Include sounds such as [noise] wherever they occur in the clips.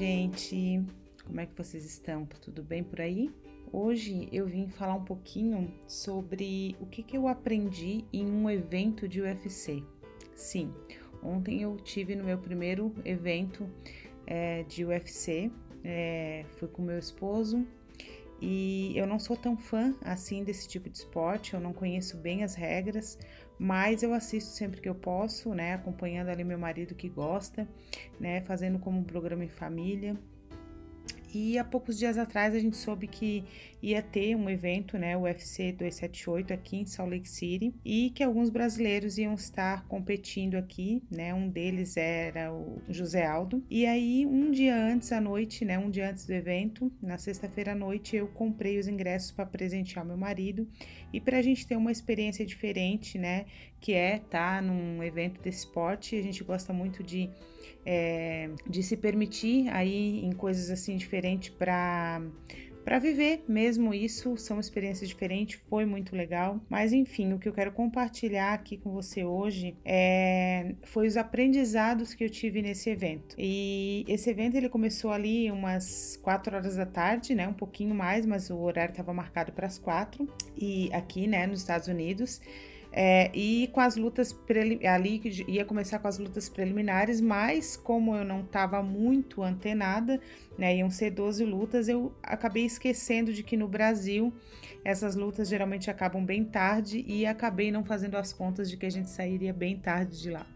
gente! Como é que vocês estão? Tudo bem por aí? Hoje eu vim falar um pouquinho sobre o que, que eu aprendi em um evento de UFC. Sim, ontem eu tive no meu primeiro evento é, de UFC, é, fui com meu esposo e eu não sou tão fã assim desse tipo de esporte, eu não conheço bem as regras, mas eu assisto sempre que eu posso, né, acompanhando ali meu marido que gosta, né, fazendo como um programa em família. E há poucos dias atrás a gente soube que ia ter um evento, né, o UFC 278 aqui em Salt Lake City, e que alguns brasileiros iam estar competindo aqui, né? Um deles era o José Aldo. E aí, um dia antes à noite, né, um dia antes do evento, na sexta-feira à noite, eu comprei os ingressos para presentear meu marido e para a gente ter uma experiência diferente, né, que é estar tá num evento desse esporte. A gente gosta muito de é, de se permitir aí em coisas assim diferentes para para viver mesmo isso, são experiências diferentes, foi muito legal. Mas enfim, o que eu quero compartilhar aqui com você hoje é, foi os aprendizados que eu tive nesse evento. E esse evento ele começou ali umas 4 horas da tarde, né? Um pouquinho mais, mas o horário estava marcado para as 4 e aqui, né, nos Estados Unidos. É, e com as lutas ali ia começar com as lutas preliminares, mas como eu não estava muito antenada, né, iam ser 12 lutas, eu acabei esquecendo de que no Brasil essas lutas geralmente acabam bem tarde e acabei não fazendo as contas de que a gente sairia bem tarde de lá.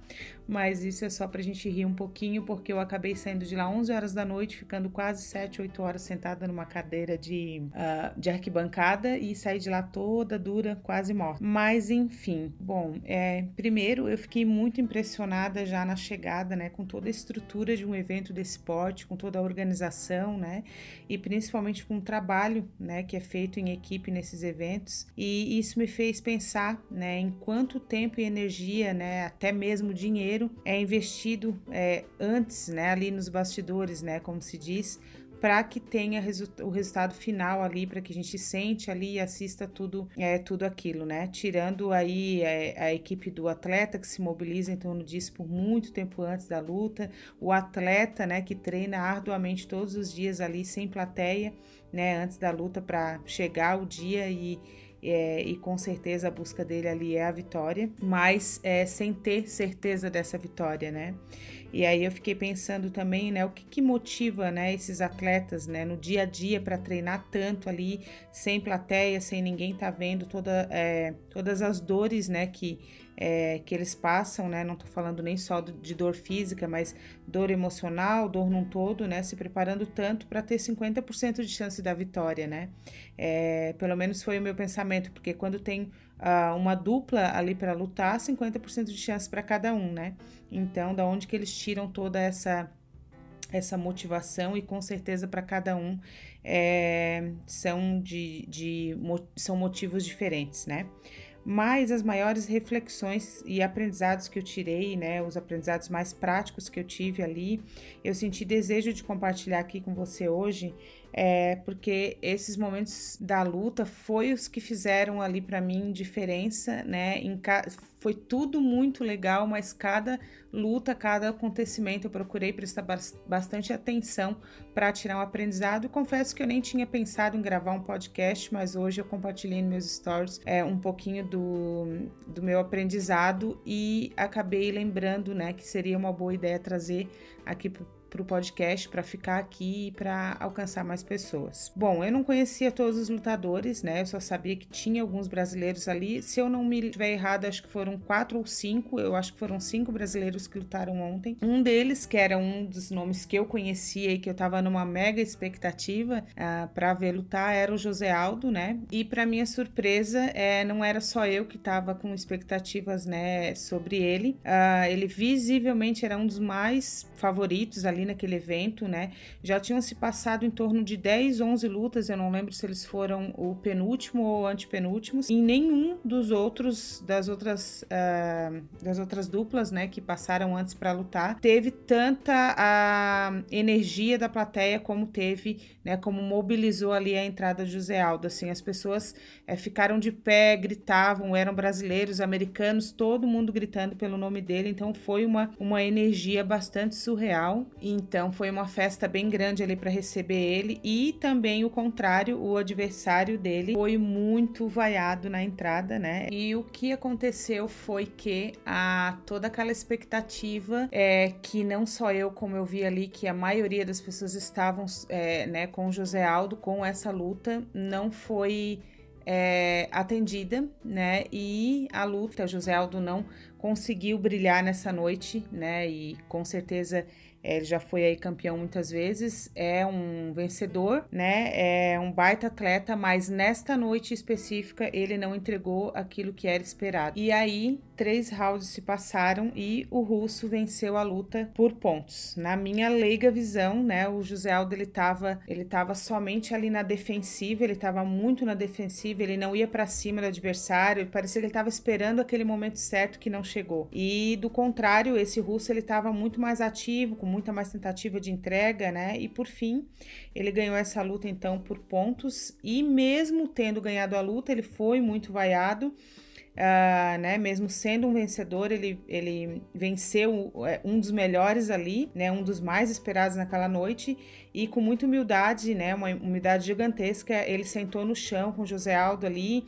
Mas isso é só pra gente rir um pouquinho, porque eu acabei saindo de lá 11 horas da noite, ficando quase 7, 8 horas sentada numa cadeira de, uh, de arquibancada e saí de lá toda dura, quase morta. Mas enfim, bom, é, primeiro eu fiquei muito impressionada já na chegada, né, com toda a estrutura de um evento desse porte, com toda a organização, né, e principalmente com o trabalho, né, que é feito em equipe nesses eventos. E isso me fez pensar, né, em quanto tempo e energia, né, até mesmo dinheiro é investido é, antes, né, ali nos bastidores, né, como se diz, para que tenha resu o resultado final ali, para que a gente sente ali e assista tudo, é, tudo aquilo, né? Tirando aí é, a equipe do atleta que se mobiliza em torno disso por muito tempo antes da luta, o atleta, né, que treina arduamente todos os dias ali sem plateia, né, antes da luta para chegar o dia e é, e com certeza a busca dele ali é a vitória, mas é, sem ter certeza dessa vitória, né? E aí eu fiquei pensando também, né, o que, que motiva, né, esses atletas, né, no dia a dia para treinar tanto ali, sem plateia, sem ninguém tá vendo toda, é, todas as dores, né, que é, que eles passam, né? Não tô falando nem só de dor física, mas dor emocional, dor num todo, né? Se preparando tanto para ter 50% de chance da vitória, né? É, pelo menos foi o meu pensamento, porque quando tem uh, uma dupla ali para lutar, 50% de chance para cada um, né? Então, da onde que eles tiram toda essa essa motivação e com certeza para cada um é, são de, de são motivos diferentes, né? Mas as maiores reflexões e aprendizados que eu tirei, né, os aprendizados mais práticos que eu tive ali, eu senti desejo de compartilhar aqui com você hoje, é, porque esses momentos da luta foi os que fizeram ali para mim diferença, né? Em foi tudo muito legal, mas cada luta, cada acontecimento eu procurei prestar bastante atenção para tirar um aprendizado. Confesso que eu nem tinha pensado em gravar um podcast, mas hoje eu compartilhei nos meus stories é, um pouquinho do, do meu aprendizado e acabei lembrando, né, que seria uma boa ideia trazer aqui para o podcast para ficar aqui e para alcançar mais pessoas. Bom, eu não conhecia todos os lutadores, né? Eu só sabia que tinha alguns brasileiros ali. Se eu não me estiver errado, acho que foram quatro ou cinco. Eu acho que foram cinco brasileiros que lutaram ontem. Um deles, que era um dos nomes que eu conhecia e que eu estava numa mega expectativa uh, ah, para ver lutar, era o José Aldo, né? E para minha surpresa, é, não era só eu que estava com expectativas, né, sobre ele. Uh, ele visivelmente era um dos mais favoritos ali naquele evento, né? Já tinham se passado em torno de 10, 11 lutas, eu não lembro se eles foram o penúltimo ou antepenúltimos. Em nenhum dos outros das outras uh, das outras duplas, né, que passaram antes para lutar, teve tanta a energia da plateia como teve, né, como mobilizou ali a entrada de José Aldo. Assim, as pessoas é, ficaram de pé, gritavam, eram brasileiros, americanos, todo mundo gritando pelo nome dele. Então foi uma uma energia bastante surreal. E Então foi uma festa bem grande ali para receber ele e também o contrário, o adversário dele foi muito vaiado na entrada, né? E o que aconteceu foi que a toda aquela expectativa é que não só eu, como eu vi ali, que a maioria das pessoas estavam é, né, com José Aldo, com essa luta, não foi é, atendida, né? E a luta, José Aldo não conseguiu brilhar nessa noite, né? E com certeza ele já foi aí campeão muitas vezes, é um vencedor, né? É um baita atleta, mas nesta noite específica ele não entregou aquilo que era esperado. E aí, três rounds se passaram e o russo venceu a luta por pontos. Na minha leiga visão, né, o José Aldo ele tava, ele tava somente ali na defensiva, ele tava muito na defensiva, ele não ia para cima do adversário, parecia que ele tava esperando aquele momento certo que não chegou. E do contrário, esse russo ele tava muito mais ativo, com muita mais tentativa de entrega, né? E por fim, ele ganhou essa luta então por pontos e mesmo tendo ganhado a luta, ele foi muito vaiado. Uh, né, mesmo sendo um vencedor, ele, ele venceu é, um dos melhores ali, né, um dos mais esperados naquela noite, e com muita humildade, né, uma humildade gigantesca, ele sentou no chão com José Aldo ali,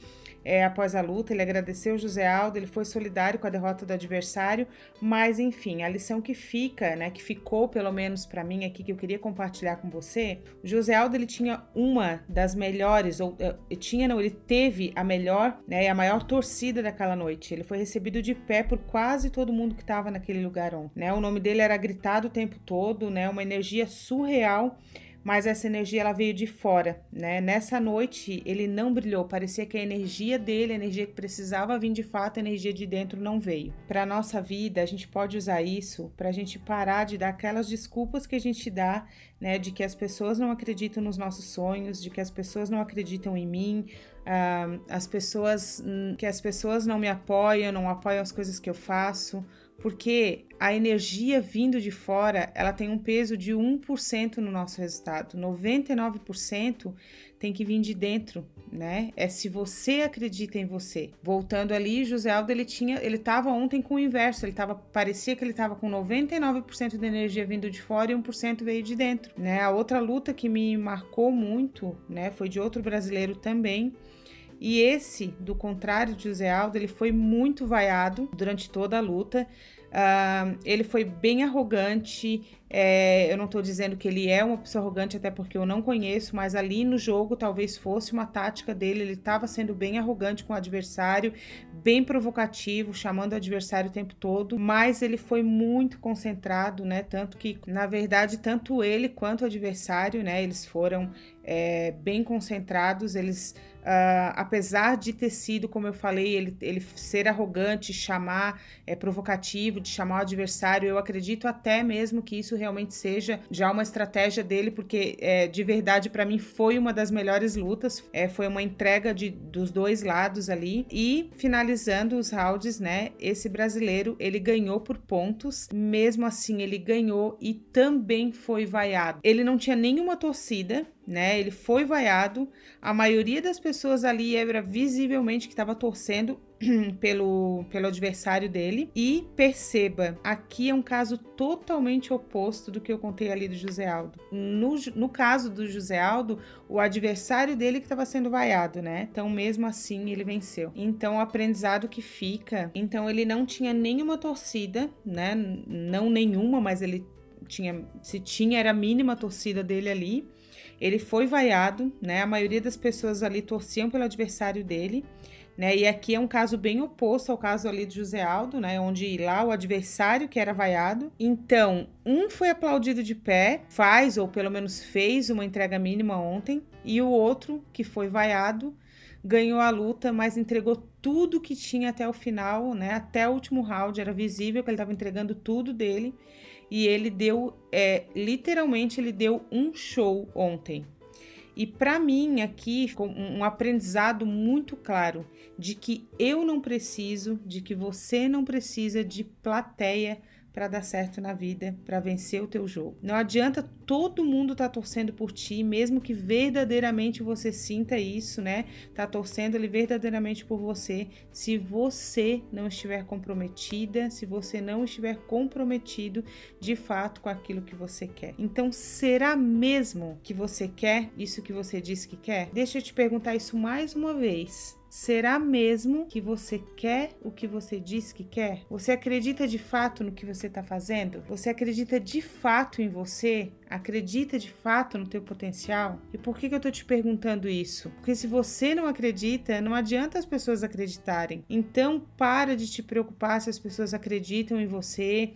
é, após a luta, ele agradeceu José Aldo, ele foi solidário com a derrota do adversário, mas enfim, a lição que fica, né, que ficou pelo menos para mim aqui que eu queria compartilhar com você, José Aldo ele tinha uma das melhores ou uh, tinha não, ele teve a melhor, né, a maior torcida daquela noite. Ele foi recebido de pé por quase todo mundo que estava naquele lugar né? O nome dele era gritado o tempo todo, né? Uma energia surreal mas essa energia ela veio de fora, né? Nessa noite ele não brilhou, parecia que a energia dele, a energia que precisava vir de fato, a energia de dentro não veio. Para nossa vida, a gente pode usar isso para a gente parar de dar aquelas desculpas que a gente dá, né? De que as pessoas não acreditam nos nossos sonhos, de que as pessoas não acreditam em mim, uh, as pessoas que as pessoas não me apoiam, não apoiam as coisas que eu faço porque a energia vindo de fora, ela tem um peso de 1% no nosso resultado. 99% tem que vir de dentro, né? É se você acredita em você. Voltando ali, José Aldo, ele tinha, ele tava ontem com o inverso, ele tava, parecia que ele tava com 99% da energia vindo de fora e 1% veio de dentro, né? A outra luta que me marcou muito, né, foi de outro brasileiro também, e esse, do contrário de José Aldo, ele foi muito vaiado durante toda a luta. Uh, ele foi bem arrogante. É, eu não estou dizendo que ele é uma pessoa arrogante, até porque eu não conheço, mas ali no jogo talvez fosse uma tática dele. Ele estava sendo bem arrogante com o adversário, bem provocativo, chamando o adversário o tempo todo, mas ele foi muito concentrado, né? Tanto que, na verdade, tanto ele quanto o adversário, né? Eles foram é, bem concentrados, eles Uh, apesar de ter sido, como eu falei, ele, ele ser arrogante, chamar, é provocativo, de chamar o adversário, eu acredito até mesmo que isso realmente seja já uma estratégia dele, porque é, de verdade para mim foi uma das melhores lutas, é, foi uma entrega de, dos dois lados ali. E finalizando os rounds, né? Esse brasileiro ele ganhou por pontos, mesmo assim ele ganhou e também foi vaiado. Ele não tinha nenhuma torcida, né? Ele foi vaiado. A maioria das pessoas ali era visivelmente que estava torcendo [clears throat] pelo, pelo adversário dele. E perceba, aqui é um caso totalmente oposto do que eu contei ali do José Aldo. No, no caso do José Aldo, o adversário dele que estava sendo vaiado, né? Então, mesmo assim, ele venceu. Então, o aprendizado que fica. Então, ele não tinha nenhuma torcida, né? Não nenhuma, mas ele tinha. Se tinha, era a mínima torcida dele ali. Ele foi vaiado, né? A maioria das pessoas ali torciam pelo adversário dele. Né? E aqui é um caso bem oposto ao caso ali de José Aldo, né? Onde lá o adversário que era vaiado. Então, um foi aplaudido de pé, faz ou pelo menos fez uma entrega mínima ontem, e o outro, que foi vaiado, ganhou a luta, mas entregou tudo que tinha até o final, né? Até o último round, era visível que ele estava entregando tudo dele e ele deu, é, literalmente, ele deu um show ontem. E para mim aqui um aprendizado muito claro de que eu não preciso, de que você não precisa de plateia para dar certo na vida, para vencer o teu jogo. Não adianta todo mundo tá torcendo por ti, mesmo que verdadeiramente você sinta isso, né? Tá torcendo ali verdadeiramente por você, se você não estiver comprometida, se você não estiver comprometido de fato com aquilo que você quer. Então, será mesmo que você quer isso que você disse que quer? Deixa eu te perguntar isso mais uma vez. Será mesmo que você quer o que você diz que quer? Você acredita de fato no que você está fazendo? Você acredita de fato em você? Acredita de fato no teu potencial? E por que, que eu estou te perguntando isso? Porque se você não acredita, não adianta as pessoas acreditarem. Então, para de te preocupar se as pessoas acreditam em você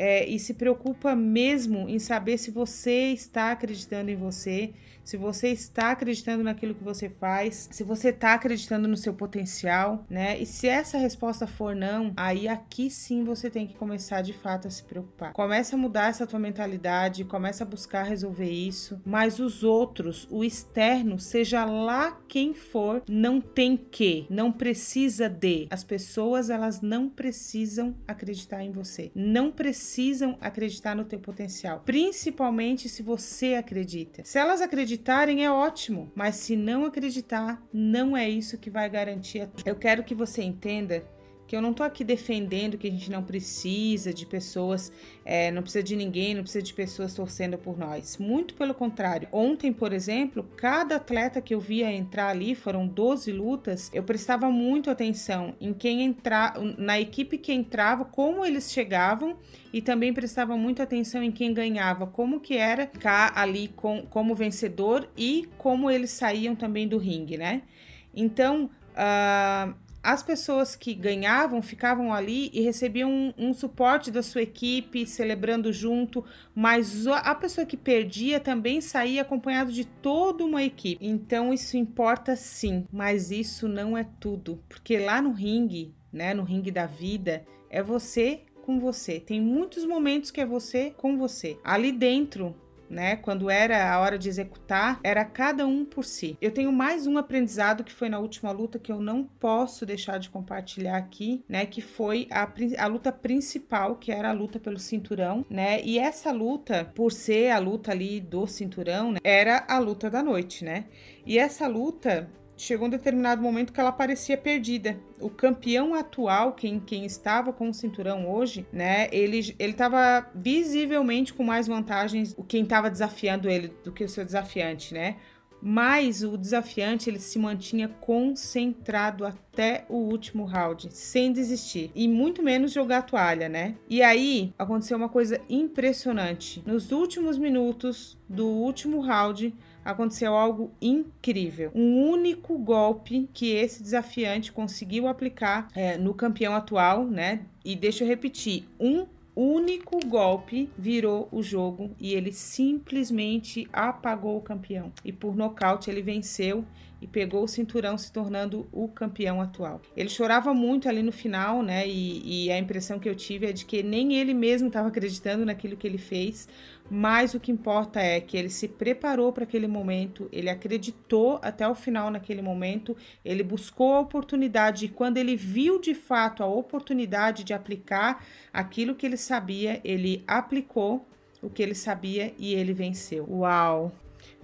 é, e se preocupa mesmo em saber se você está acreditando em você, se você está acreditando naquilo que você faz, se você está acreditando no seu potencial, né? E se essa resposta for não, aí aqui sim você tem que começar de fato a se preocupar. Começa a mudar essa tua mentalidade, começa a buscar resolver isso, mas os outros, o externo, seja lá quem for, não tem que, não precisa de. As pessoas, elas não precisam acreditar em você. Não precisam precisam acreditar no teu potencial, principalmente se você acredita. Se elas acreditarem é ótimo, mas se não acreditar, não é isso que vai garantir. Eu quero que você entenda que eu não tô aqui defendendo que a gente não precisa de pessoas, é, não precisa de ninguém, não precisa de pessoas torcendo por nós. Muito pelo contrário. Ontem, por exemplo, cada atleta que eu via entrar ali, foram 12 lutas, eu prestava muito atenção em quem entrar, na equipe que entrava, como eles chegavam e também prestava muito atenção em quem ganhava, como que era ficar ali com, como vencedor e como eles saíam também do ringue, né? Então, Uh, as pessoas que ganhavam ficavam ali e recebiam um, um, suporte da sua equipe, celebrando junto, mas a pessoa que perdia também saía acompanhado de toda uma equipe. Então isso importa sim, mas isso não é tudo, porque lá no ringue, né, no ringue da vida, é você com você. Tem muitos momentos que é você com você. Ali dentro né? Quando era a hora de executar, era cada um por si. Eu tenho mais um aprendizado que foi na última luta que eu não posso deixar de compartilhar aqui, né? Que foi a, a luta principal, que era a luta pelo cinturão, né? E essa luta, por ser a luta ali do cinturão, né? era a luta da noite, né? E essa luta chegou um determinado momento que ela parecia perdida. O campeão atual, quem, quem estava com o cinturão hoje, né, ele estava visivelmente com mais vantagens o quem estava desafiando ele do que o seu desafiante, né? Mas o desafiante ele se mantinha concentrado até o último round, sem desistir e muito menos jogar a toalha, né? E aí aconteceu uma coisa impressionante. Nos últimos minutos do último round, aconteceu algo incrível. Um único golpe que esse desafiante conseguiu aplicar é, no campeão atual, né? E deixa eu repetir: um único golpe virou o jogo e ele simplesmente apagou o campeão. E por nocaute ele venceu e pegou o cinturão, se tornando o campeão atual. Ele chorava muito ali no final, né? E, e a impressão que eu tive é de que nem ele mesmo estava acreditando naquilo que ele fez. Mas o que importa é que ele se preparou para aquele momento, ele acreditou até o final naquele momento, ele buscou a oportunidade e quando ele viu de fato a oportunidade de aplicar aquilo que ele sabia, ele aplicou o que ele sabia e ele venceu. Uau!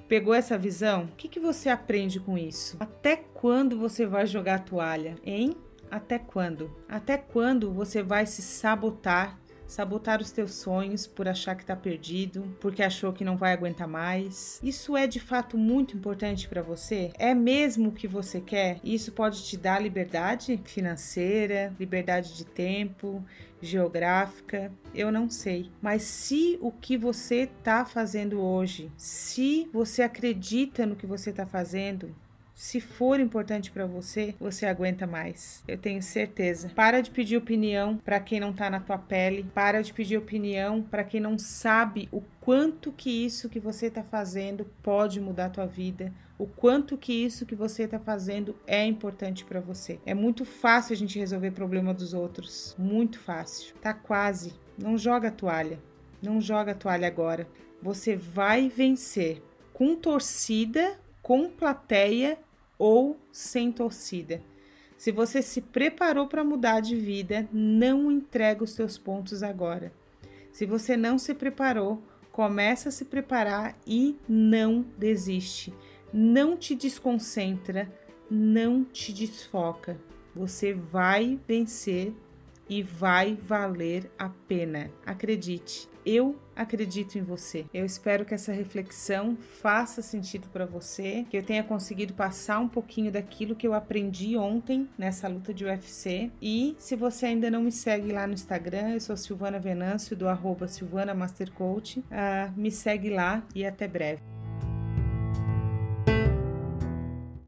Pegou essa visão? O que, que você aprende com isso? Até quando você vai jogar a toalha, hein? Até quando? Até quando você vai se sabotar sabotar os teus sonhos por achar que está perdido, porque achou que não vai aguentar mais. Isso é de fato muito importante para você? É mesmo o que você quer? Isso pode te dar liberdade financeira, liberdade de tempo, geográfica, eu não sei. Mas se o que você está fazendo hoje, se você acredita no que você está fazendo, se for importante para você, você aguenta mais. Eu tenho certeza. Para de pedir opinião para quem não tá na tua pele. Para de pedir opinião para quem não sabe o quanto que isso que você tá fazendo pode mudar a tua vida. O quanto que isso que você tá fazendo é importante para você. É muito fácil a gente resolver problema dos outros. Muito fácil. Tá quase. Não joga a toalha. Não joga a toalha agora. Você vai vencer com torcida, com plateia ou sem torcida. Se você se preparou para mudar de vida, não entrega os seus pontos agora. Se você não se preparou, começa a se preparar e não desiste. Não te desconcentra, não te desfoca. Você vai vencer e vai valer a pena. Acredite, eu acredito em você. Eu espero que essa reflexão faça sentido para você, que eu tenha conseguido passar um pouquinho daquilo que eu aprendi ontem nessa luta de UFC. E se você ainda não me segue lá no Instagram, eu sou Silvana Venâncio do arroba Silvana Master Coach, uh, me segue lá e até breve.